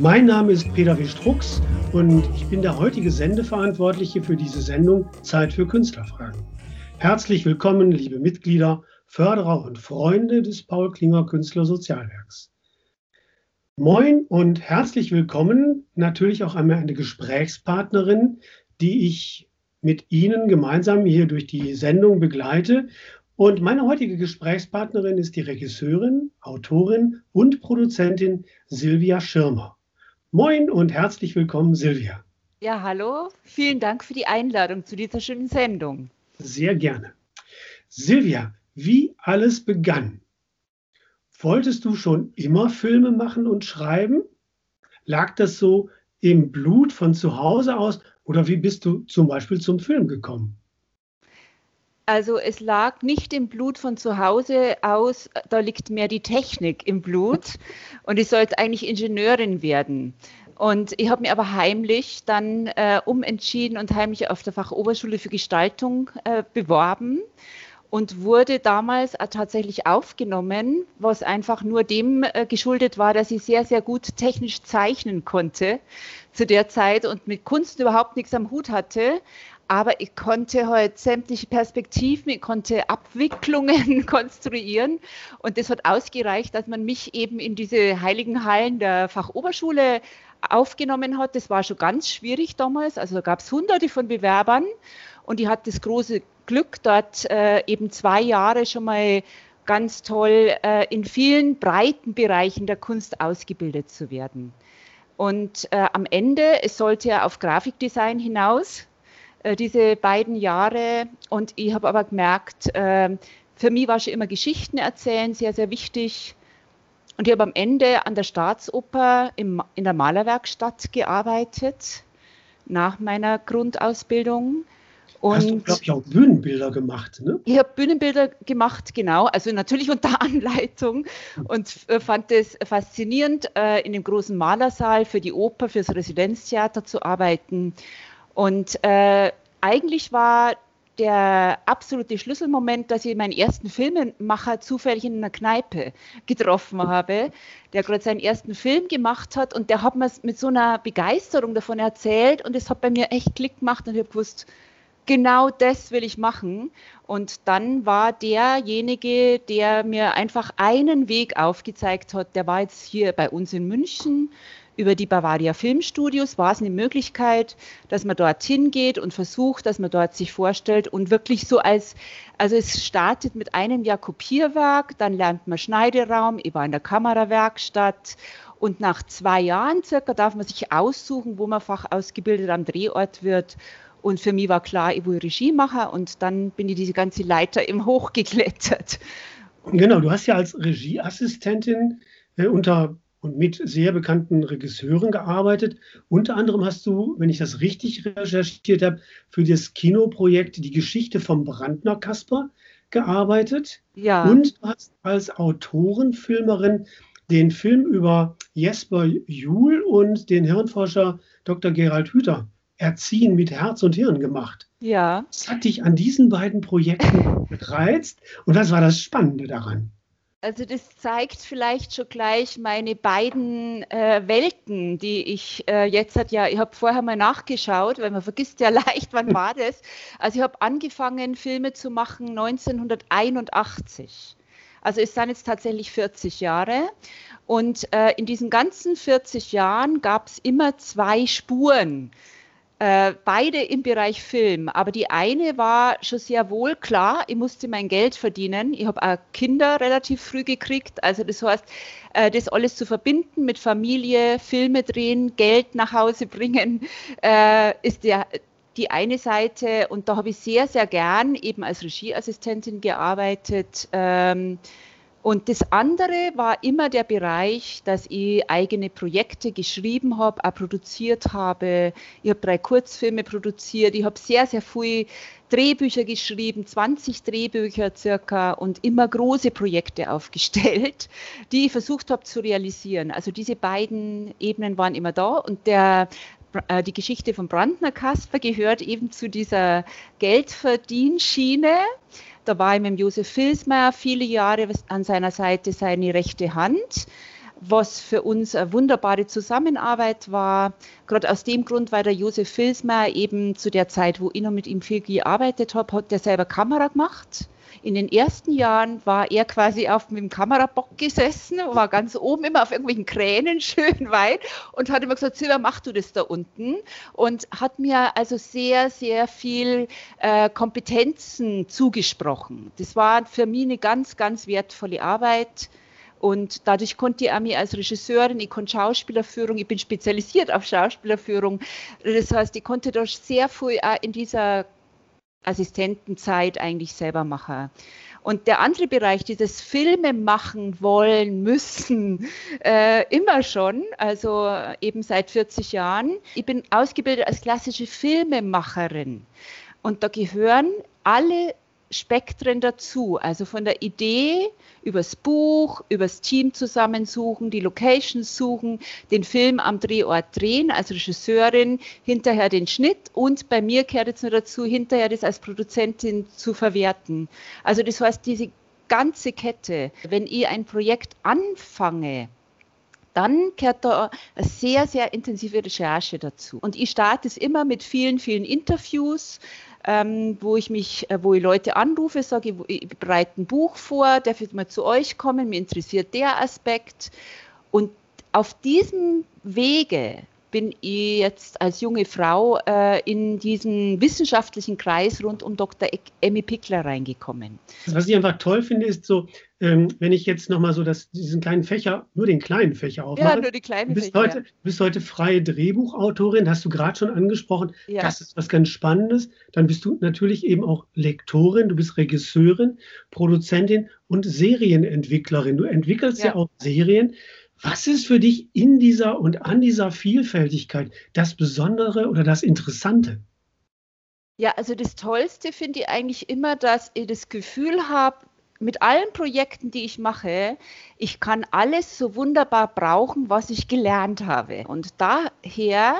Mein Name ist Peter W. Strux und ich bin der heutige Sendeverantwortliche für diese Sendung Zeit für Künstlerfragen. Herzlich willkommen, liebe Mitglieder, Förderer und Freunde des Paul Klinger Künstler Sozialwerks. Moin und herzlich willkommen natürlich auch einmal eine Gesprächspartnerin, die ich mit Ihnen gemeinsam hier durch die Sendung begleite. Und meine heutige Gesprächspartnerin ist die Regisseurin, Autorin und Produzentin Silvia Schirmer. Moin und herzlich willkommen, Silvia. Ja, hallo. Vielen Dank für die Einladung zu dieser schönen Sendung. Sehr gerne. Silvia, wie alles begann. Wolltest du schon immer Filme machen und schreiben? Lag das so im Blut von zu Hause aus oder wie bist du zum Beispiel zum Film gekommen? Also es lag nicht im Blut von zu Hause aus, da liegt mehr die Technik im Blut und ich sollte eigentlich Ingenieurin werden. Und ich habe mich aber heimlich dann äh, umentschieden und heimlich auf der Fachoberschule für Gestaltung äh, beworben und wurde damals tatsächlich aufgenommen, was einfach nur dem äh, geschuldet war, dass ich sehr, sehr gut technisch zeichnen konnte zu der Zeit und mit Kunst überhaupt nichts am Hut hatte. Aber ich konnte halt sämtliche Perspektiven, ich konnte Abwicklungen konstruieren und das hat ausgereicht, dass man mich eben in diese heiligen Hallen der Fachoberschule aufgenommen hat. Das war schon ganz schwierig damals. Also da gab es hunderte von Bewerbern und ich hatte das große Glück, dort äh, eben zwei Jahre schon mal ganz toll äh, in vielen breiten Bereichen der Kunst ausgebildet zu werden. Und äh, am Ende, es sollte ja auf Grafikdesign hinaus, äh, diese beiden Jahre. Und ich habe aber gemerkt, äh, für mich war schon immer Geschichten erzählen sehr, sehr wichtig. Und ich habe am Ende an der Staatsoper im, in der Malerwerkstatt gearbeitet, nach meiner Grundausbildung. Und Hast du, glaube ich, auch Bühnenbilder gemacht, ne? Ich habe Bühnenbilder gemacht, genau. Also natürlich unter Anleitung und äh, fand es faszinierend, äh, in dem großen Malersaal für die Oper, fürs Residenztheater zu arbeiten. Und äh, eigentlich war der absolute Schlüsselmoment, dass ich meinen ersten Filmemacher zufällig in einer Kneipe getroffen habe, der gerade seinen ersten Film gemacht hat und der hat mir mit so einer Begeisterung davon erzählt und es hat bei mir echt Klick gemacht und ich habe gewusst, genau das will ich machen. Und dann war derjenige, der mir einfach einen Weg aufgezeigt hat, der war jetzt hier bei uns in München. Über die Bavaria Filmstudios war es eine Möglichkeit, dass man dorthin geht und versucht, dass man dort sich vorstellt und wirklich so als, also es startet mit einem Jahr Kopierwerk, dann lernt man Schneideraum, ich war in der Kamerawerkstatt und nach zwei Jahren circa darf man sich aussuchen, wo man fachausgebildet am Drehort wird und für mich war klar, ich will Regie machen und dann bin ich diese ganze Leiter im Hochgeklettert. Genau, du hast ja als Regieassistentin äh, unter und mit sehr bekannten Regisseuren gearbeitet. Unter anderem hast du, wenn ich das richtig recherchiert habe, für das Kinoprojekt Die Geschichte vom Brandner Kasper gearbeitet. Ja. Und du hast als Autorenfilmerin den Film über Jesper Juhl und den Hirnforscher Dr. Gerald Hüther Erziehen mit Herz und Hirn gemacht. Ja. Was hat dich an diesen beiden Projekten gereizt und was war das Spannende daran? Also das zeigt vielleicht schon gleich meine beiden äh, Welten, die ich äh, jetzt hat ja, ich habe vorher mal nachgeschaut, weil man vergisst ja leicht, wann war das. Also ich habe angefangen, Filme zu machen 1981. Also es sind jetzt tatsächlich 40 Jahre. Und äh, in diesen ganzen 40 Jahren gab es immer zwei Spuren äh, beide im Bereich Film, aber die eine war schon sehr wohl klar, ich musste mein Geld verdienen. Ich habe auch Kinder relativ früh gekriegt, also das heißt, äh, das alles zu verbinden mit Familie, Filme drehen, Geld nach Hause bringen, äh, ist der, die eine Seite und da habe ich sehr, sehr gern eben als Regieassistentin gearbeitet. Ähm, Und das andere war immer der Bereich, dass ich eigene Projekte geschrieben habe, auch produziert habe. Ich habe drei Kurzfilme produziert. Ich habe sehr, sehr viel Drehbücher geschrieben, 20 Drehbücher circa und immer große Projekte aufgestellt, die ich versucht habe zu realisieren. Also diese beiden Ebenen waren immer da und der äh, die Geschichte von Brandner Kasper gehört eben zu dieser Geldverdienschiene. Da war ich mit Josef Filsmeier viele Jahre an seiner Seite seine rechte Hand, was für uns eine wunderbare Zusammenarbeit war. Gerade aus dem Grund, weil der Josef Filsmeier eben zu der Zeit, wo ich noch mit ihm viel gearbeitet habe, hat der selber Kamera gemacht in den ersten Jahren war er quasi auf dem Kamerabock gesessen, war ganz oben immer auf irgendwelchen Kränen schön weit und hat immer gesagt, Silber, mach du das da unten und hat mir also sehr, sehr viel äh, Kompetenzen zugesprochen. Das war für mich eine ganz, ganz wertvolle Arbeit. Und dadurch konnte ich auch mich als Regisseurin, ich konnte Schauspielerführung, ich bin spezialisiert auf Schauspielerführung. Das heißt, ich konnte da sehr viel auch in dieser Assistentenzeit eigentlich selber mache. Und der andere Bereich, dieses Filme machen wollen müssen, äh, immer schon, also eben seit 40 Jahren. Ich bin ausgebildet als klassische Filmemacherin. Und da gehören alle Spektren dazu, also von der Idee übers Buch, übers Team zusammensuchen, die Locations suchen, den Film am Drehort drehen als Regisseurin, hinterher den Schnitt und bei mir kehrt jetzt nur dazu, hinterher das als Produzentin zu verwerten. Also das heißt, diese ganze Kette, wenn ich ein Projekt anfange, dann kehrt da eine sehr, sehr intensive Recherche dazu. Und ich starte es immer mit vielen, vielen Interviews, ähm, wo ich mich, äh, wo ich Leute anrufe, sage, ich bereite ein Buch vor, darf ich mal zu euch kommen, mir interessiert der Aspekt. Und auf diesem Wege bin ich jetzt als junge Frau äh, in diesen wissenschaftlichen Kreis rund um Dr. Emmy Pickler reingekommen. Was ich einfach toll finde, ist so, ähm, wenn ich jetzt nochmal so das, diesen kleinen Fächer, nur den kleinen Fächer aufmache. Ja, nur die kleinen du bist Fächer. Heute, ja. bist heute freie Drehbuchautorin, hast du gerade schon angesprochen. Ja. Das ist was ganz Spannendes. Dann bist du natürlich eben auch Lektorin, du bist Regisseurin, Produzentin und Serienentwicklerin. Du entwickelst ja, ja auch Serien. Was ist für dich in dieser und an dieser Vielfältigkeit das Besondere oder das Interessante? Ja, also das Tollste finde ich eigentlich immer, dass ich das Gefühl habe, mit allen Projekten, die ich mache, ich kann alles so wunderbar brauchen, was ich gelernt habe. Und daher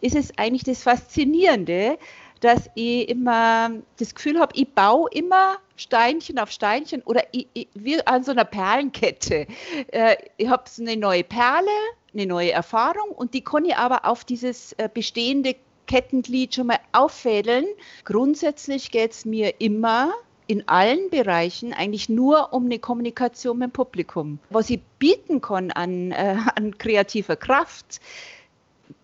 ist es eigentlich das Faszinierende, dass ich immer das Gefühl habe, ich baue immer Steinchen auf Steinchen oder ich, ich, wie an so einer Perlenkette. Äh, ich habe so eine neue Perle, eine neue Erfahrung und die kann ich aber auf dieses äh, bestehende Kettenglied schon mal auffädeln. Grundsätzlich geht es mir immer in allen Bereichen eigentlich nur um eine Kommunikation mit dem Publikum. Was ich bieten kann an, äh, an kreativer Kraft,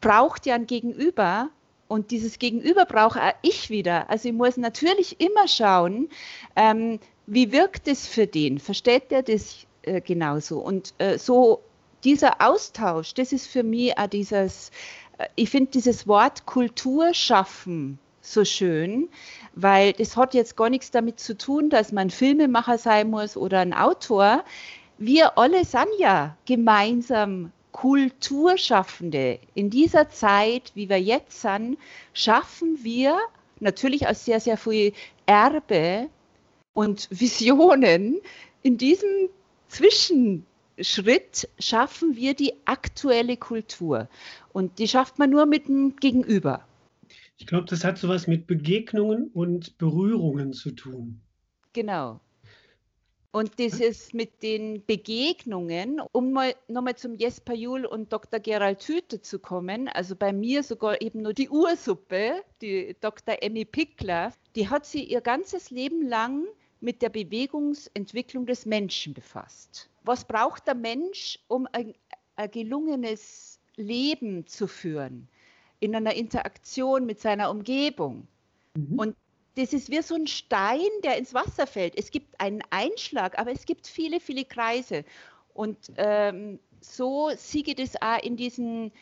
braucht ja ein Gegenüber, und dieses Gegenüber brauche auch ich wieder. Also ich muss natürlich immer schauen, ähm, wie wirkt es für den? Versteht der das äh, genauso? Und äh, so dieser Austausch, das ist für mich auch dieses, äh, ich finde dieses Wort Kultur schaffen so schön, weil das hat jetzt gar nichts damit zu tun, dass man Filmemacher sein muss oder ein Autor. Wir alle sind ja gemeinsam Kulturschaffende in dieser Zeit, wie wir jetzt sind, schaffen wir natürlich aus sehr, sehr viel Erbe und Visionen. In diesem Zwischenschritt schaffen wir die aktuelle Kultur. Und die schafft man nur mit dem Gegenüber. Ich glaube, das hat sowas mit Begegnungen und Berührungen zu tun. Genau. Und dieses mit den Begegnungen, um mal nochmal zum Jesper Juhl und Dr. Gerald Hüte zu kommen, also bei mir sogar eben nur die Ursuppe, die Dr. Emmy Pickler, die hat sie ihr ganzes Leben lang mit der Bewegungsentwicklung des Menschen befasst. Was braucht der Mensch, um ein, ein gelungenes Leben zu führen? In einer Interaktion mit seiner Umgebung. Mhm. Und das ist wie so ein Stein, der ins Wasser fällt. Es gibt einen Einschlag, aber es gibt viele, viele Kreise. Und ähm, so siege das auch in diesen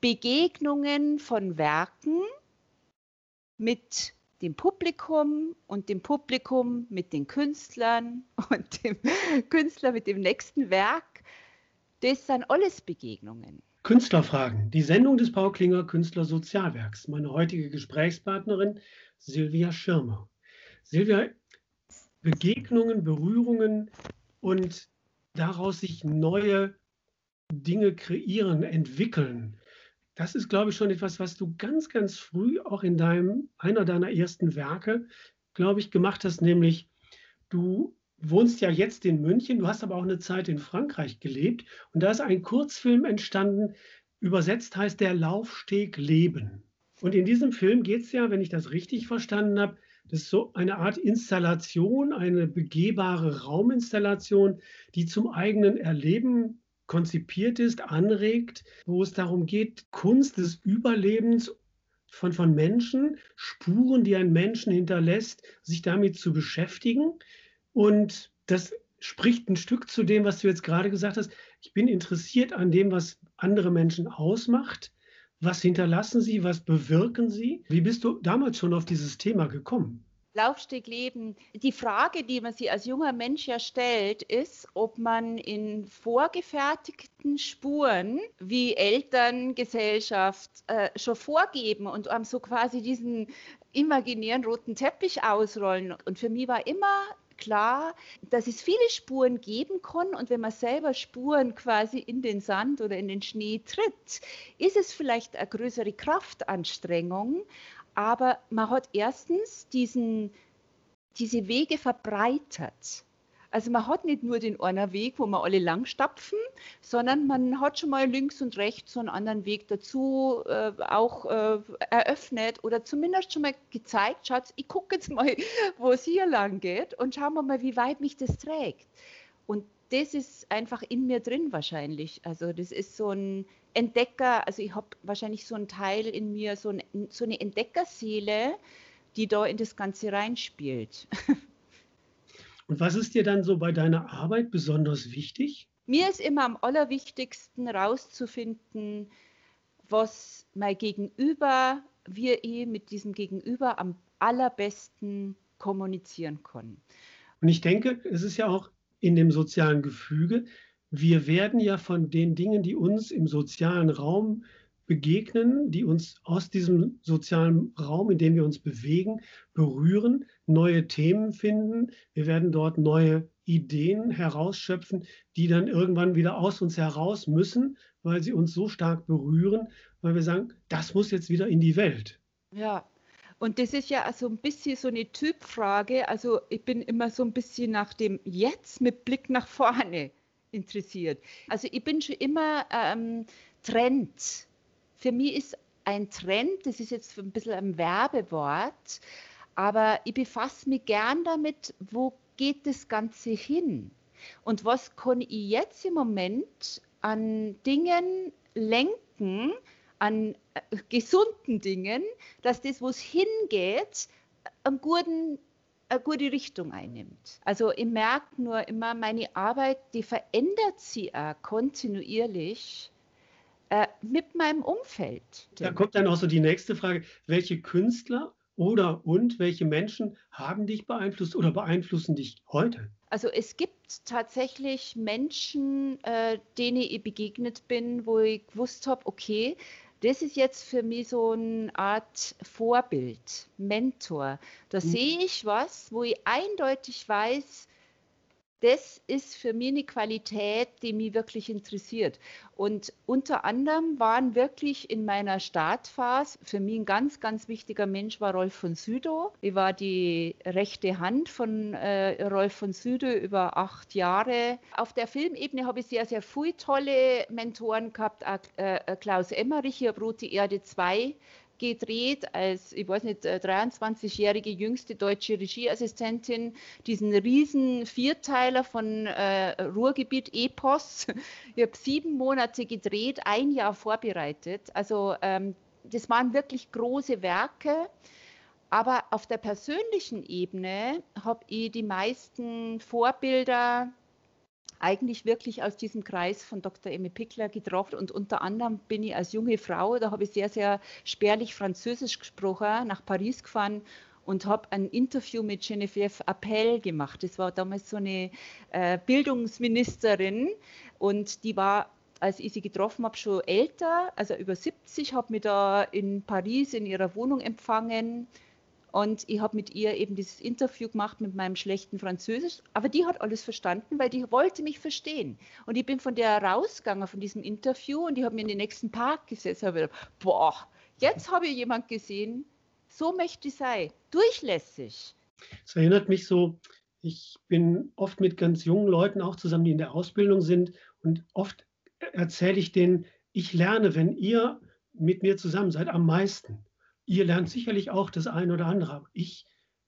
Begegnungen von Werken mit dem Publikum und dem Publikum mit den Künstlern und dem Künstler mit dem nächsten Werk. Das sind alles Begegnungen. Künstlerfragen, die Sendung des Paul Klinger Künstler Sozialwerks. Meine heutige Gesprächspartnerin Silvia Schirmer. Silvia, Begegnungen, Berührungen und daraus sich neue Dinge kreieren, entwickeln. Das ist, glaube ich, schon etwas, was du ganz, ganz früh auch in deinem, einer deiner ersten Werke, glaube ich, gemacht hast, nämlich du wohnst ja jetzt in München, du hast aber auch eine Zeit in Frankreich gelebt und da ist ein Kurzfilm entstanden, übersetzt heißt der Laufsteg Leben. Und in diesem Film geht es ja, wenn ich das richtig verstanden habe, das ist so eine Art Installation, eine begehbare Rauminstallation, die zum eigenen Erleben konzipiert ist, anregt, wo es darum geht, Kunst des Überlebens von, von Menschen, Spuren, die ein Menschen hinterlässt, sich damit zu beschäftigen. Und das spricht ein Stück zu dem, was du jetzt gerade gesagt hast. Ich bin interessiert an dem, was andere Menschen ausmacht. Was hinterlassen sie? Was bewirken sie? Wie bist du damals schon auf dieses Thema gekommen? Laufsteg leben. Die Frage, die man sich als junger Mensch ja stellt, ist, ob man in vorgefertigten Spuren, wie Eltern, Gesellschaft äh, schon vorgeben und einem so quasi diesen imaginären roten Teppich ausrollen. Und für mich war immer klar, dass es viele Spuren geben kann und wenn man selber Spuren quasi in den Sand oder in den Schnee tritt, ist es vielleicht eine größere Kraftanstrengung, aber man hat erstens diesen, diese Wege verbreitert. Also man hat nicht nur den einen Weg, wo man alle langstapfen, sondern man hat schon mal links und rechts so einen anderen Weg dazu äh, auch äh, eröffnet oder zumindest schon mal gezeigt, schaut, ich gucke jetzt mal, wo es hier lang geht und schauen wir mal, wie weit mich das trägt. Und das ist einfach in mir drin wahrscheinlich. Also das ist so ein Entdecker, also ich habe wahrscheinlich so einen Teil in mir, so, ein, so eine Entdeckerseele, die da in das Ganze reinspielt. Und was ist dir dann so bei deiner Arbeit besonders wichtig? Mir ist immer am allerwichtigsten rauszufinden, was mein Gegenüber, wir eh mit diesem Gegenüber am allerbesten kommunizieren können. Und ich denke, es ist ja auch in dem sozialen Gefüge. Wir werden ja von den Dingen, die uns im sozialen Raum begegnen, die uns aus diesem sozialen Raum, in dem wir uns bewegen, berühren, neue Themen finden. Wir werden dort neue Ideen herausschöpfen, die dann irgendwann wieder aus uns heraus müssen, weil sie uns so stark berühren, weil wir sagen, das muss jetzt wieder in die Welt. Ja, und das ist ja also ein bisschen so eine Typfrage. Also ich bin immer so ein bisschen nach dem Jetzt mit Blick nach vorne interessiert. Also ich bin schon immer ähm, Trend. Für mich ist ein Trend, das ist jetzt ein bisschen ein Werbewort, aber ich befasse mich gern damit, wo geht das Ganze hin? Und was kann ich jetzt im Moment an Dingen lenken, an äh, gesunden Dingen, dass das, wo es hingeht, einen guten, eine gute Richtung einnimmt. Also ich merke nur immer, meine Arbeit, die verändert sich auch kontinuierlich äh, mit meinem Umfeld. Da kommt dann auch so die nächste Frage, welche Künstler oder und welche Menschen haben dich beeinflusst oder beeinflussen dich heute? Also es gibt tatsächlich Menschen, äh, denen ich begegnet bin, wo ich gewusst habe, okay, das ist jetzt für mich so eine Art Vorbild, Mentor. Da mhm. sehe ich was, wo ich eindeutig weiß, das ist für mich eine Qualität, die mich wirklich interessiert. Und unter anderem waren wirklich in meiner Startphase für mich ein ganz, ganz wichtiger Mensch war Rolf von Südow. Ich war die rechte Hand von äh, Rolf von Südow über acht Jahre. Auf der Filmebene habe ich sehr, sehr viele tolle Mentoren gehabt. Äh, Klaus Emmerich, ich habe Rote Erde 2 gedreht als, ich weiß nicht, 23-jährige äh, jüngste deutsche Regieassistentin, diesen riesen Vierteiler von äh, Ruhrgebiet Epos. Ich habe sieben Monate gedreht, ein Jahr vorbereitet. Also ähm, das waren wirklich große Werke. Aber auf der persönlichen Ebene habe ich die meisten Vorbilder eigentlich wirklich aus diesem Kreis von Dr. Emmy Pickler getroffen und unter anderem bin ich als junge Frau, da habe ich sehr, sehr spärlich Französisch gesprochen, nach Paris gefahren und habe ein Interview mit Geneviève Appel gemacht. Das war damals so eine äh, Bildungsministerin und die war als ich sie getroffen habe, schon älter, also über 70, habe mich da in Paris in ihrer Wohnung empfangen und ich habe mit ihr eben dieses Interview gemacht mit meinem schlechten Französisch. Aber die hat alles verstanden, weil die wollte mich verstehen. Und ich bin von der rausgegangen von diesem Interview und ich habe mir in den nächsten Park gesessen und gedacht, boah, jetzt habe ich jemand gesehen, so möchte ich sein, durchlässig. Es erinnert mich so, ich bin oft mit ganz jungen Leuten auch zusammen, die in der Ausbildung sind und oft erzähle ich denen, ich lerne, wenn ihr mit mir zusammen seid, am meisten. Ihr lernt sicherlich auch das eine oder andere, aber ich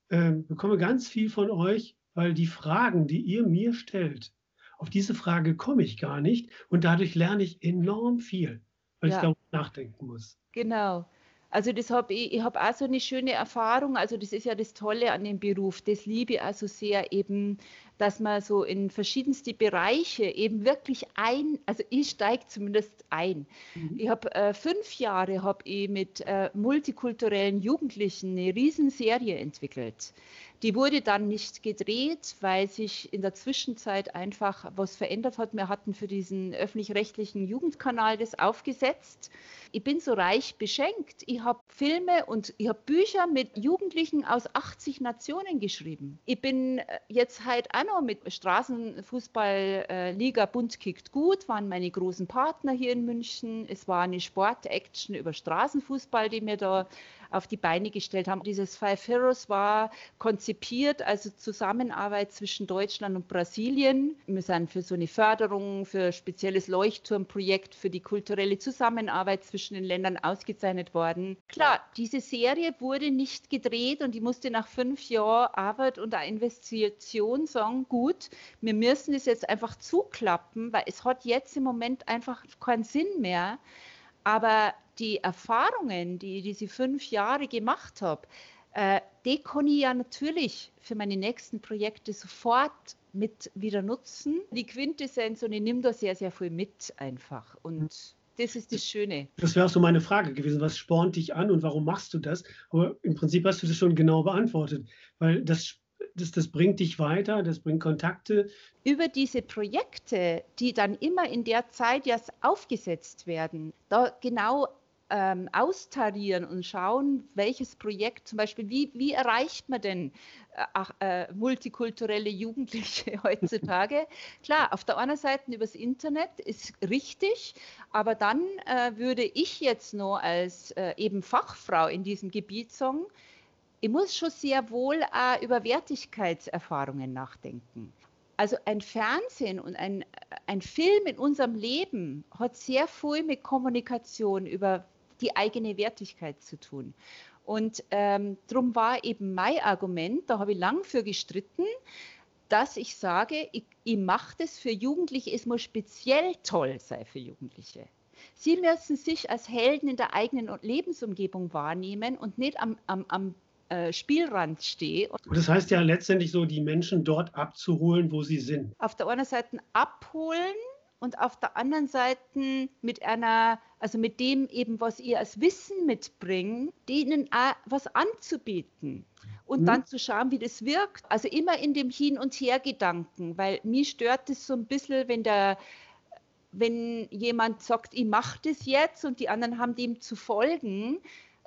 äh, bekomme ganz viel von euch, weil die Fragen, die ihr mir stellt, auf diese Frage komme ich gar nicht und dadurch lerne ich enorm viel, weil ja. ich darüber nachdenken muss. Genau. Also das habe ich, ich habe auch so eine schöne Erfahrung. Also das ist ja das Tolle an dem Beruf. Das liebe ich also sehr eben, dass man so in verschiedenste Bereiche eben wirklich ein, also ich steige zumindest ein. Mhm. Ich habe äh, fünf Jahre habe ich mit äh, multikulturellen Jugendlichen eine Riesenserie entwickelt. Die wurde dann nicht gedreht, weil sich in der Zwischenzeit einfach was verändert hat. Wir hatten für diesen öffentlich-rechtlichen Jugendkanal das aufgesetzt. Ich bin so reich beschenkt. Ich habe Filme und ich habe Bücher mit Jugendlichen aus 80 Nationen geschrieben. Ich bin äh, jetzt halt auch noch mit Straßenfußball-Liga Bund kickt gut, waren meine großen Partner hier in München. Es war eine Sport-Action über Straßenfußball, die mir da auf die Beine gestellt haben. Dieses Five Heroes war konzipiert, also Zusammenarbeit zwischen Deutschland und Brasilien. Wir sind für so eine Förderung, für ein spezielles Leuchtturmprojekt, für die kulturelle Zusammenarbeit zwischen den Ländern ausgezeichnet worden. Klar, diese Serie wurde nicht gedreht und die musste nach fünf Jahren Arbeit und Investition sagen, gut, wir müssen es jetzt einfach zuklappen, weil es hat jetzt im Moment einfach keinen Sinn mehr. Aber die Erfahrungen, die ich diese fünf Jahre gemacht habe, äh, die kann ich ja natürlich für meine nächsten Projekte sofort mit wieder nutzen. Die Quintessenz und ich nehme da sehr, sehr viel mit einfach. Und das ist das Schöne. Das wäre auch so meine Frage gewesen. Was spornt dich an und warum machst du das? Aber im Prinzip hast du das schon genau beantwortet, weil das das, das bringt dich weiter, das bringt Kontakte. Über diese Projekte, die dann immer in der Zeit ja aufgesetzt werden, da genau ähm, austarieren und schauen, welches Projekt zum Beispiel, wie, wie erreicht man denn äh, äh, multikulturelle Jugendliche heutzutage? Klar, auf der einen Seite übers Internet ist richtig, aber dann äh, würde ich jetzt nur als äh, eben Fachfrau in diesem Gebiet sagen, ich muss schon sehr wohl auch über Wertigkeitserfahrungen nachdenken. Also ein Fernsehen und ein, ein Film in unserem Leben hat sehr viel mit Kommunikation über die eigene Wertigkeit zu tun. Und ähm, darum war eben mein Argument, da habe ich lang für gestritten, dass ich sage, ich, ich mache das für Jugendliche, es muss speziell toll sein für Jugendliche. Sie müssen sich als Helden in der eigenen Lebensumgebung wahrnehmen und nicht am, am, am äh, Spielrand stehe. Und das heißt ja letztendlich so, die Menschen dort abzuholen, wo sie sind. Auf der einen Seite abholen und auf der anderen Seite mit einer, also mit dem eben, was ihr als Wissen mitbringt, denen auch was anzubieten und mhm. dann zu schauen, wie das wirkt. Also immer in dem Hin- und Her-Gedanken, weil mich stört es so ein bisschen, wenn der wenn jemand sagt, ich mache das jetzt und die anderen haben dem zu folgen.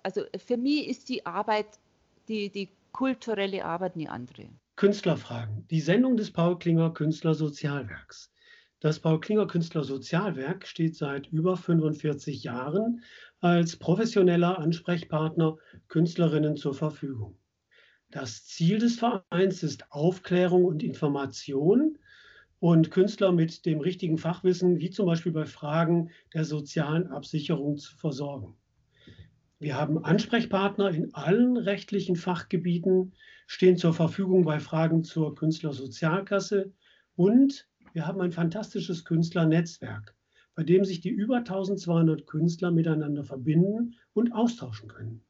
Also für mich ist die Arbeit die, die kulturelle Arbeit nie andere. Künstlerfragen. Die Sendung des Paul Klinger Künstler Sozialwerks. Das Paul Klinger Künstler Sozialwerk steht seit über 45 Jahren als professioneller Ansprechpartner Künstlerinnen zur Verfügung. Das Ziel des Vereins ist Aufklärung und Information und Künstler mit dem richtigen Fachwissen, wie zum Beispiel bei Fragen der sozialen Absicherung zu versorgen. Wir haben Ansprechpartner in allen rechtlichen Fachgebieten, stehen zur Verfügung bei Fragen zur Künstlersozialkasse und wir haben ein fantastisches Künstlernetzwerk, bei dem sich die über 1200 Künstler miteinander verbinden und austauschen können.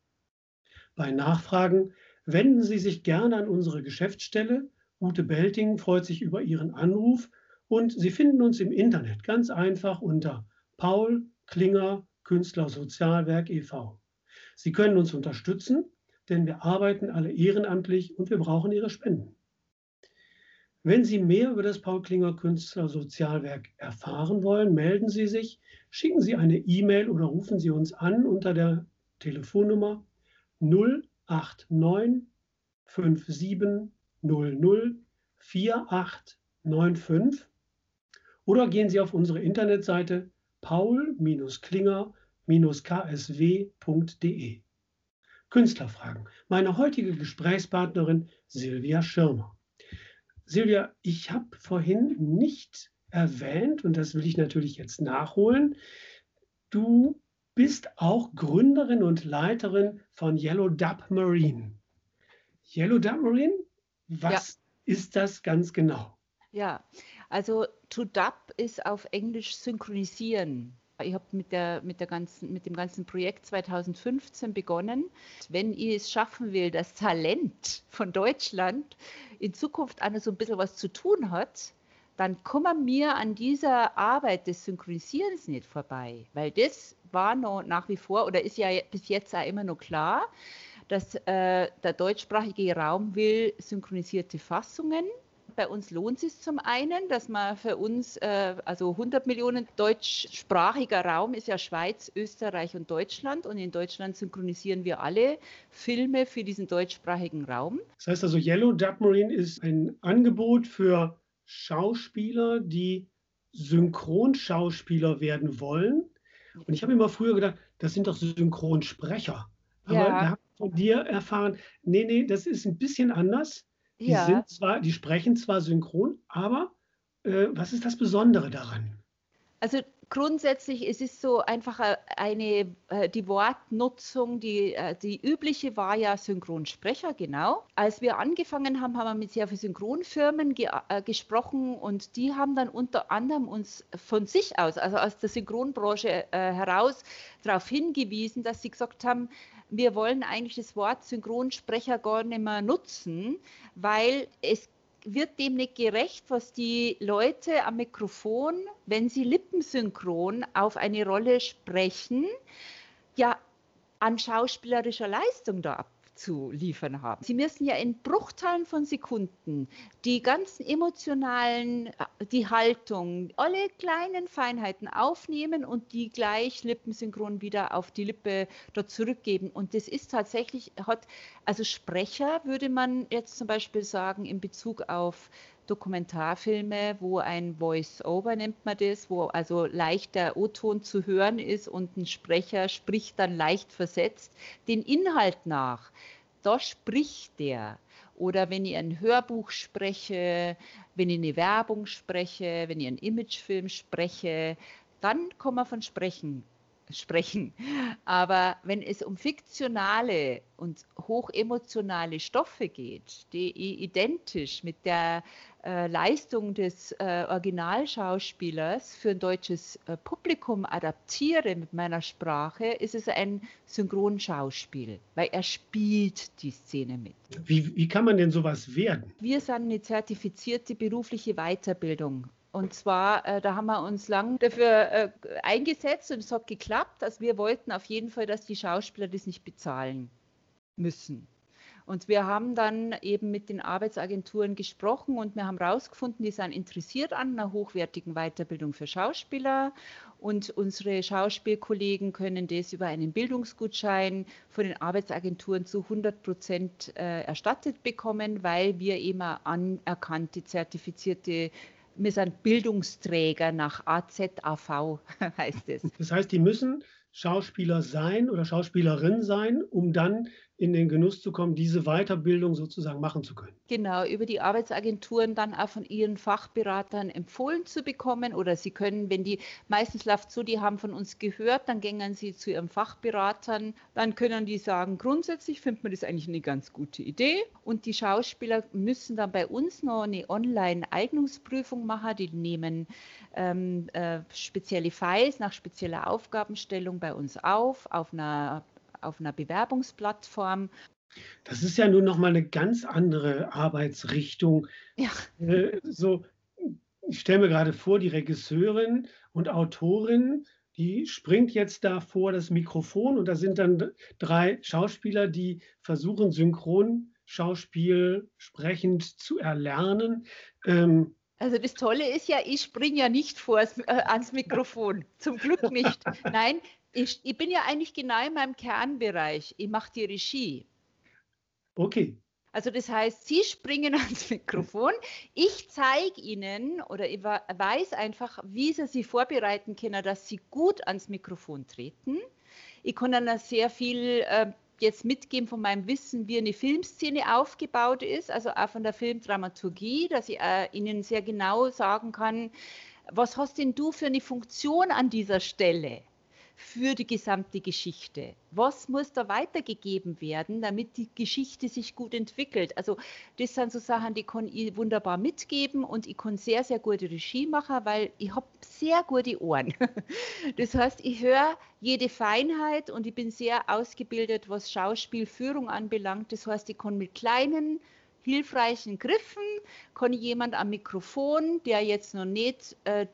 Bei Nachfragen wenden Sie sich gerne an unsere Geschäftsstelle. Ute Belting freut sich über Ihren Anruf und Sie finden uns im Internet ganz einfach unter Paul Klinger Künstler Sozialwerk e.V. Sie können uns unterstützen, denn wir arbeiten alle ehrenamtlich und wir brauchen Ihre Spenden. Wenn Sie mehr über das Paul Klinger Künstler Sozialwerk erfahren wollen, melden Sie sich, schicken Sie eine E-Mail oder rufen Sie uns an unter der Telefonnummer 089 5700 4895 oder gehen Sie auf unsere Internetseite paul-klinger-ksw.de. Künstlerfragen. Meine heutige Gesprächspartnerin Silvia Schirmer. Silvia, ich habe vorhin nicht erwähnt, und das will ich natürlich jetzt nachholen, du bist auch Gründerin und Leiterin von Yellow Dub Marine. Yellow Dub Marine, was ja. ist das ganz genau? Ja, also to dub ist auf Englisch synchronisieren. Ich habe mit, der, mit, der mit dem ganzen Projekt 2015 begonnen. Wenn ich es schaffen will, das Talent von Deutschland in Zukunft auch noch so ein bisschen was zu tun hat, dann kommen wir an dieser Arbeit des Synchronisierens nicht vorbei. Weil das war noch nach wie vor oder ist ja bis jetzt auch immer noch klar, dass äh, der deutschsprachige Raum will synchronisierte Fassungen bei uns lohnt es zum einen, dass man für uns, äh, also 100 Millionen deutschsprachiger Raum ist ja Schweiz, Österreich und Deutschland. Und in Deutschland synchronisieren wir alle Filme für diesen deutschsprachigen Raum. Das heißt also, Yellow Submarine ist ein Angebot für Schauspieler, die Synchronschauspieler werden wollen. Und ich habe immer früher gedacht, das sind doch Synchronsprecher. Aber ja. da habe ich von dir erfahren, nee, nee, das ist ein bisschen anders. Die, ja. sind zwar, die sprechen zwar synchron, aber äh, was ist das Besondere daran? Also grundsätzlich es ist so einfach eine, äh, die Wortnutzung, die, äh, die übliche war ja Synchronsprecher, genau. Als wir angefangen haben, haben wir mit sehr vielen Synchronfirmen ge äh, gesprochen und die haben dann unter anderem uns von sich aus, also aus der Synchronbranche äh, heraus, darauf hingewiesen, dass sie gesagt haben, wir wollen eigentlich das Wort Synchronsprecher gar nicht mehr nutzen, weil es wird dem nicht gerecht, was die Leute am Mikrofon, wenn sie lippensynchron auf eine Rolle sprechen, ja an schauspielerischer Leistung da ab zu liefern haben. Sie müssen ja in Bruchteilen von Sekunden die ganzen emotionalen, die Haltung, alle kleinen Feinheiten aufnehmen und die gleich lippensynchron wieder auf die Lippe dort zurückgeben. Und das ist tatsächlich, hat, also Sprecher würde man jetzt zum Beispiel sagen in Bezug auf Dokumentarfilme, wo ein Voice-Over nennt man das, wo also leicht der O-Ton zu hören ist und ein Sprecher spricht dann leicht versetzt, den Inhalt nach. Da spricht der. Oder wenn ich ein Hörbuch spreche, wenn ich eine Werbung spreche, wenn ich einen Imagefilm spreche, dann kann man von Sprechen sprechen. Aber wenn es um fiktionale und hochemotionale Stoffe geht, die ich identisch mit der äh, Leistung des äh, Originalschauspielers für ein deutsches äh, Publikum adaptiere mit meiner Sprache, ist es ein Synchronschauspiel, weil er spielt die Szene mit. Wie, wie kann man denn sowas werden? Wir sind eine zertifizierte berufliche Weiterbildung und zwar, äh, da haben wir uns lang dafür äh, eingesetzt und es hat geklappt. Also wir wollten auf jeden Fall, dass die Schauspieler das nicht bezahlen müssen. Und wir haben dann eben mit den Arbeitsagenturen gesprochen und wir haben herausgefunden, die sind interessiert an einer hochwertigen Weiterbildung für Schauspieler. Und unsere Schauspielkollegen können das über einen Bildungsgutschein von den Arbeitsagenturen zu 100 Prozent äh, erstattet bekommen, weil wir eben anerkannte, zertifizierte wir sind Bildungsträger nach AZAV, heißt es. Das heißt, die müssen Schauspieler sein oder Schauspielerin sein, um dann in den Genuss zu kommen, diese Weiterbildung sozusagen machen zu können. Genau, über die Arbeitsagenturen dann auch von ihren Fachberatern empfohlen zu bekommen oder sie können, wenn die, meistens läuft so, die haben von uns gehört, dann gehen sie zu ihren Fachberatern, dann können die sagen, grundsätzlich findet man das eigentlich eine ganz gute Idee und die Schauspieler müssen dann bei uns noch eine Online-Eignungsprüfung machen, die nehmen ähm, äh, spezielle Files nach spezieller Aufgabenstellung bei uns auf, auf einer auf einer Bewerbungsplattform. Das ist ja nun nochmal eine ganz andere Arbeitsrichtung. Ja. Äh, so, ich stelle mir gerade vor, die Regisseurin und Autorin die springt jetzt da vor das Mikrofon und da sind dann drei Schauspieler, die versuchen, Synchronschauspiel sprechend zu erlernen. Ähm, also das Tolle ist ja, ich springe ja nicht vor äh, ans Mikrofon. Zum Glück nicht. Nein, ich, ich bin ja eigentlich genau in meinem Kernbereich. Ich mache die Regie. Okay. Also das heißt, Sie springen ans Mikrofon, ich zeige Ihnen oder ich weiß einfach, wie Sie sich vorbereiten können, dass Sie gut ans Mikrofon treten. Ich kann dann sehr viel äh, jetzt mitgeben von meinem Wissen, wie eine Filmszene aufgebaut ist, also auch von der Filmdramaturgie, dass ich äh, Ihnen sehr genau sagen kann, was hast denn du für eine Funktion an dieser Stelle? Für die gesamte Geschichte? Was muss da weitergegeben werden, damit die Geschichte sich gut entwickelt? Also das sind so Sachen, die kann ich wunderbar mitgeben und ich kann sehr, sehr gute Regie machen, weil ich habe sehr gute Ohren. Das heißt, ich höre jede Feinheit und ich bin sehr ausgebildet, was Schauspielführung anbelangt. Das heißt, ich kann mit kleinen hilfreichen Griffen kann jemand am Mikrofon, der jetzt noch nicht äh,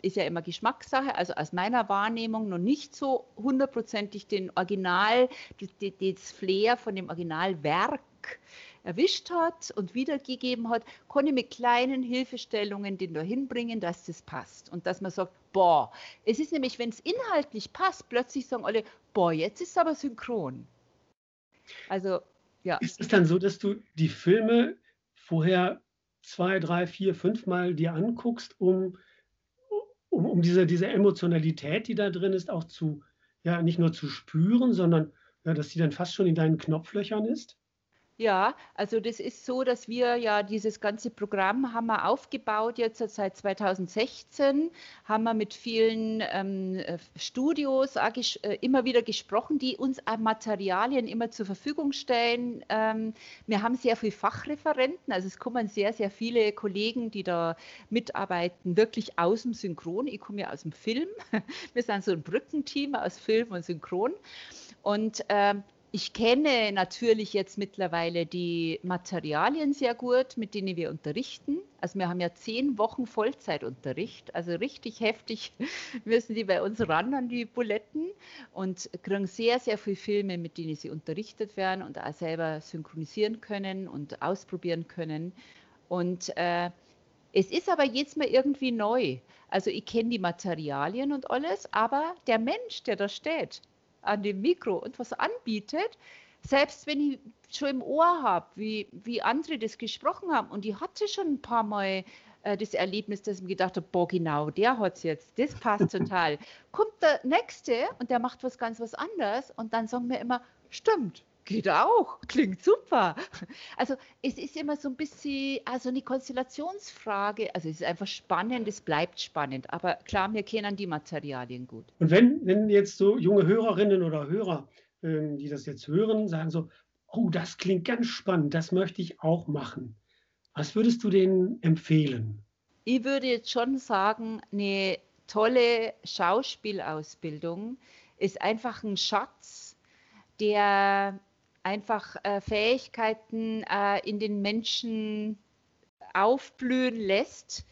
ist ja immer Geschmackssache, also aus meiner Wahrnehmung noch nicht so hundertprozentig den Original, das Flair von dem Originalwerk erwischt hat und wiedergegeben hat, konnte ich mit kleinen Hilfestellungen den da hinbringen, dass das passt. Und dass man sagt, boah, es ist nämlich, wenn es inhaltlich passt, plötzlich sagen alle, boah, jetzt ist es aber synchron. Also, ja. Ist es dann so, dass du die Filme vorher zwei, drei, vier, fünf Mal dir anguckst, um um, diese, diese Emotionalität, die da drin ist, auch zu, ja, nicht nur zu spüren, sondern ja, dass sie dann fast schon in deinen Knopflöchern ist? Ja, also das ist so, dass wir ja dieses ganze Programm haben wir aufgebaut jetzt seit 2016, haben wir mit vielen ähm, äh, Studios äh, immer wieder gesprochen, die uns Materialien immer zur Verfügung stellen. Ähm, wir haben sehr viele Fachreferenten, also es kommen sehr, sehr viele Kollegen, die da mitarbeiten, wirklich aus dem Synchron. Ich komme ja aus dem Film. Wir sind so ein Brückenteam aus Film und Synchron. Und ähm, ich kenne natürlich jetzt mittlerweile die Materialien sehr gut, mit denen wir unterrichten. Also wir haben ja zehn Wochen Vollzeitunterricht, also richtig heftig müssen die bei uns ran an die Buletten und kriegen sehr, sehr viele Filme, mit denen sie unterrichtet werden und auch selber synchronisieren können und ausprobieren können. Und äh, es ist aber jetzt mal irgendwie neu. Also ich kenne die Materialien und alles, aber der Mensch, der da steht, an dem Mikro und was anbietet, selbst wenn ich schon im Ohr habe, wie, wie andere das gesprochen haben, und ich hatte schon ein paar Mal äh, das Erlebnis, dass ich mir gedacht habe, boah, genau, der hat es jetzt, das passt total. Kommt der Nächste und der macht was ganz was anderes und dann sagen wir immer, stimmt, Geht auch, klingt super. Also es ist immer so ein bisschen, also eine Konstellationsfrage. Also es ist einfach spannend, es bleibt spannend. Aber klar, wir kennen die Materialien gut. Und wenn, wenn jetzt so junge Hörerinnen oder Hörer, ähm, die das jetzt hören, sagen so, oh, das klingt ganz spannend, das möchte ich auch machen. Was würdest du denen empfehlen? Ich würde jetzt schon sagen, eine tolle Schauspielausbildung ist einfach ein Schatz, der einfach äh, Fähigkeiten äh, in den Menschen aufblühen lässt,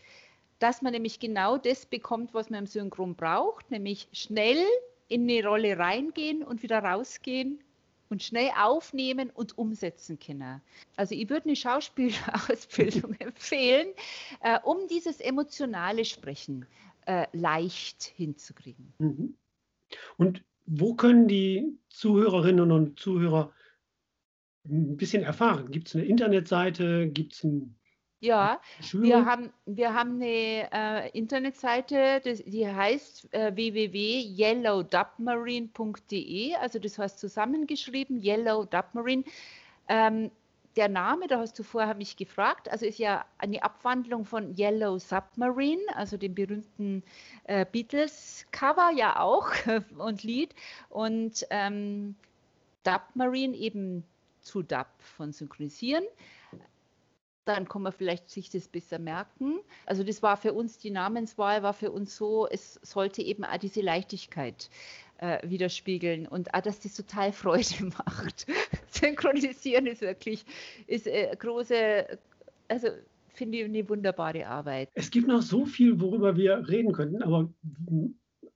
dass man nämlich genau das bekommt, was man im Synchron braucht, nämlich schnell in eine Rolle reingehen und wieder rausgehen und schnell aufnehmen und umsetzen können. Also ich würde eine Schauspielausbildung empfehlen, äh, um dieses emotionale Sprechen äh, leicht hinzukriegen. Mhm. Und wo können die Zuhörerinnen und Zuhörer ein bisschen erfahren? Gibt es eine Internetseite? Gibt es ein ja, wir haben, wir haben eine äh, Internetseite, das, die heißt äh, www.yellowdubmarine.de, also das heißt zusammengeschrieben, Yellow Dubmarine. Ähm, der Name, da hast du vorher mich gefragt, also ist ja eine Abwandlung von Yellow Submarine, also dem berühmten äh, Beatles-Cover ja auch und Lied. Und ähm, Dubmarine eben zu DAP von synchronisieren. Dann kann man vielleicht sich das besser merken. Also das war für uns, die Namenswahl war für uns so, es sollte eben auch diese Leichtigkeit äh, widerspiegeln und auch, dass das total Freude macht. Synchronisieren ist wirklich ist, äh, große, also finde ich eine wunderbare Arbeit. Es gibt noch so viel, worüber wir reden könnten, aber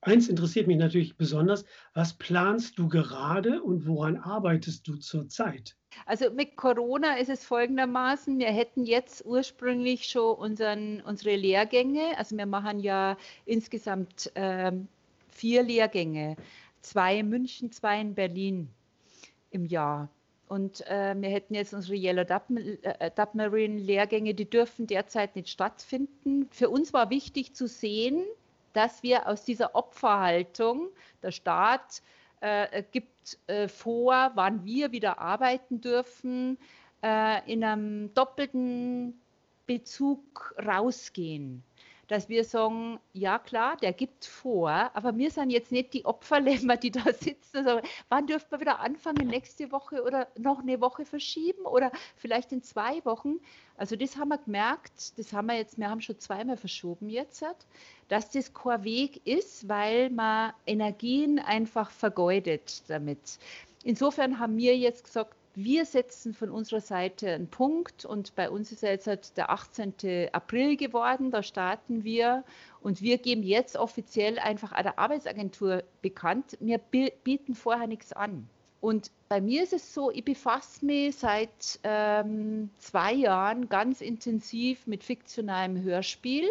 eins interessiert mich natürlich besonders. Was planst du gerade und woran arbeitest du zurzeit? Also mit Corona ist es folgendermaßen, wir hätten jetzt ursprünglich schon unseren, unsere Lehrgänge, also wir machen ja insgesamt ähm, vier Lehrgänge, zwei in München, zwei in Berlin im Jahr. Und äh, wir hätten jetzt unsere Yellow äh, Submarine Lehrgänge, die dürfen derzeit nicht stattfinden. Für uns war wichtig zu sehen, dass wir aus dieser Opferhaltung, der Staat äh, gibt äh, vor, wann wir wieder arbeiten dürfen, äh, in einem doppelten Bezug rausgehen dass wir sagen, ja klar, der gibt vor, aber wir sind jetzt nicht die Opferlämmer, die da sitzen. Also, wann dürfen wir wieder anfangen, nächste Woche oder noch eine Woche verschieben oder vielleicht in zwei Wochen? Also das haben wir gemerkt, das haben wir jetzt, wir haben schon zweimal verschoben jetzt, dass das kein Weg ist, weil man Energien einfach vergeudet damit. Insofern haben wir jetzt gesagt, wir setzen von unserer Seite einen Punkt und bei uns ist ja jetzt der 18. April geworden, da starten wir und wir geben jetzt offiziell einfach einer Arbeitsagentur bekannt, wir bieten vorher nichts an. Und bei mir ist es so, ich befasse mich seit ähm, zwei Jahren ganz intensiv mit fiktionalem Hörspiel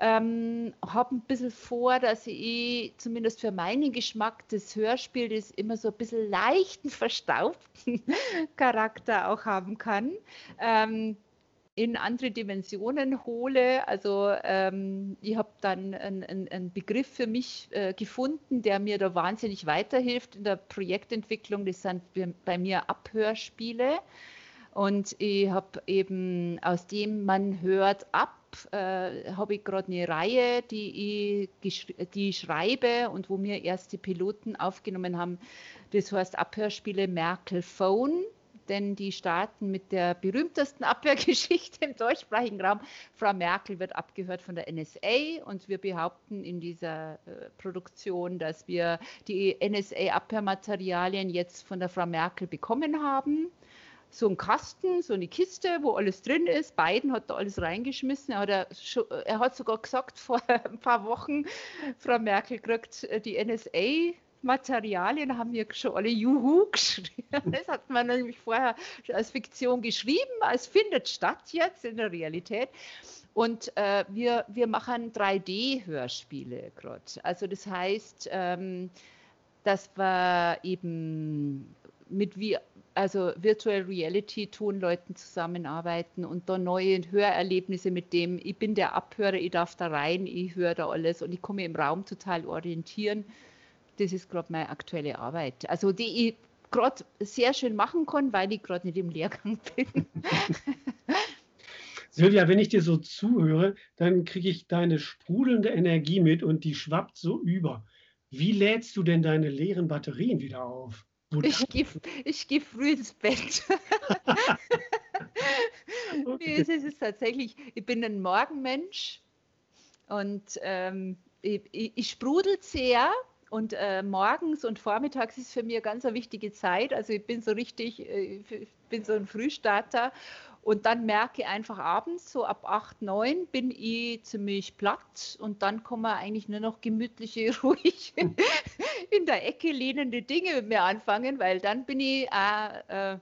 ähm, habe ein bisschen vor, dass ich zumindest für meinen Geschmack das Hörspiel, das immer so ein bisschen leichten, verstaubten Charakter auch haben kann, ähm, in andere Dimensionen hole. Also ähm, ich habe dann einen, einen, Begriff für mich äh, gefunden, der mir da wahnsinnig weiterhilft in der Projektentwicklung. Das sind bei mir Abhörspiele. Und ich habe eben aus dem, man hört ab, äh, habe ich gerade eine Reihe, die ich, die ich schreibe und wo wir erste Piloten aufgenommen haben. Das heißt Abhörspiele Merkel Phone denn die starten mit der berühmtesten Abwehrgeschichte im deutschsprachigen Raum. Frau Merkel wird abgehört von der NSA und wir behaupten in dieser äh, Produktion, dass wir die NSA-Abhörmaterialien jetzt von der Frau Merkel bekommen haben so ein Kasten, so eine Kiste, wo alles drin ist. Biden hat da alles reingeschmissen. Er hat, er hat sogar gesagt vor ein paar Wochen, Frau Merkel kriegt die NSA Materialien haben wir schon alle Juhu geschrieben. Das hat man nämlich vorher als Fiktion geschrieben, es findet statt jetzt in der Realität. Und äh, wir, wir machen 3D-Hörspiele gerade. Also das heißt, ähm, dass wir eben mit also Virtual Reality tun, Leuten zusammenarbeiten und da neue Hörerlebnisse mit dem, ich bin der Abhörer, ich darf da rein, ich höre da alles und ich komme im Raum total orientieren. Das ist gerade meine aktuelle Arbeit. Also die ich gerade sehr schön machen kann, weil ich gerade nicht im Lehrgang bin. Silvia, wenn ich dir so zuhöre, dann kriege ich deine sprudelnde Energie mit und die schwappt so über. Wie lädst du denn deine leeren Batterien wieder auf? Ich gehe ich geh früh ins Bett. okay. nee, es ist tatsächlich, ich bin ein Morgenmensch und ähm, ich, ich, ich sprudel sehr und äh, morgens und vormittags ist für mich eine ganz eine wichtige Zeit. Also ich bin so richtig, äh, ich bin so ein Frühstarter und dann merke ich einfach abends, so ab 8, 9 bin ich ziemlich platt und dann kommen eigentlich nur noch gemütliche, ruhig in der Ecke lehnende Dinge mit mir anfangen, weil dann bin ich auch äh,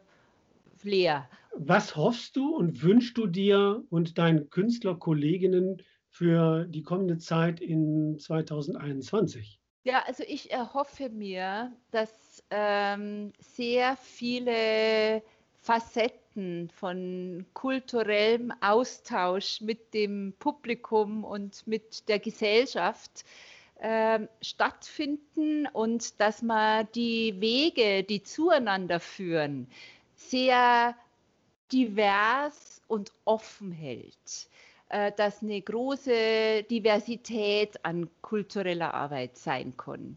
leer. Was hoffst du und wünschst du dir und deinen Künstlerkolleginnen für die kommende Zeit in 2021? Ja, also ich erhoffe mir, dass ähm, sehr viele Facetten von kulturellem Austausch mit dem Publikum und mit der Gesellschaft äh, stattfinden und dass man die Wege, die zueinander führen, sehr divers und offen hält äh, dass eine große Diversität an kultureller Arbeit sein kann.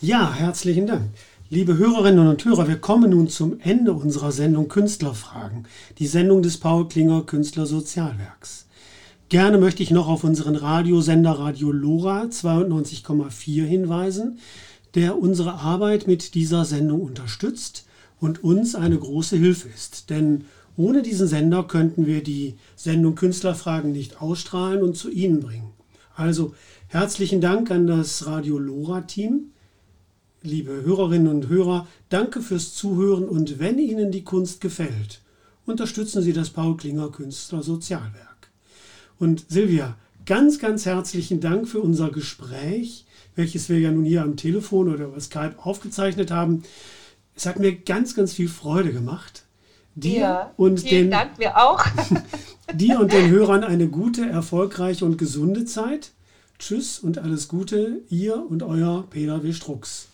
Ja, herzlichen Dank. Liebe Hörerinnen und Hörer, wir kommen nun zum Ende unserer Sendung Künstlerfragen, die Sendung des Paul Klinger Künstlersozialwerks. Gerne möchte ich noch auf unseren Radiosender Radio Lora 92,4 hinweisen, der unsere Arbeit mit dieser Sendung unterstützt und uns eine große Hilfe ist. Denn ohne diesen Sender könnten wir die Sendung Künstlerfragen nicht ausstrahlen und zu Ihnen bringen. Also Herzlichen Dank an das Radio Lora-Team. Liebe Hörerinnen und Hörer, danke fürs Zuhören und wenn Ihnen die Kunst gefällt, unterstützen Sie das Paul Klinger Künstler Sozialwerk. Und Silvia, ganz, ganz herzlichen Dank für unser Gespräch, welches wir ja nun hier am Telefon oder über Skype aufgezeichnet haben. Es hat mir ganz, ganz viel Freude gemacht. Dir ja, und vielen den, Dank, mir auch. dir und den Hörern eine gute, erfolgreiche und gesunde Zeit. Tschüss und alles Gute, ihr und euer Peter W. Strux.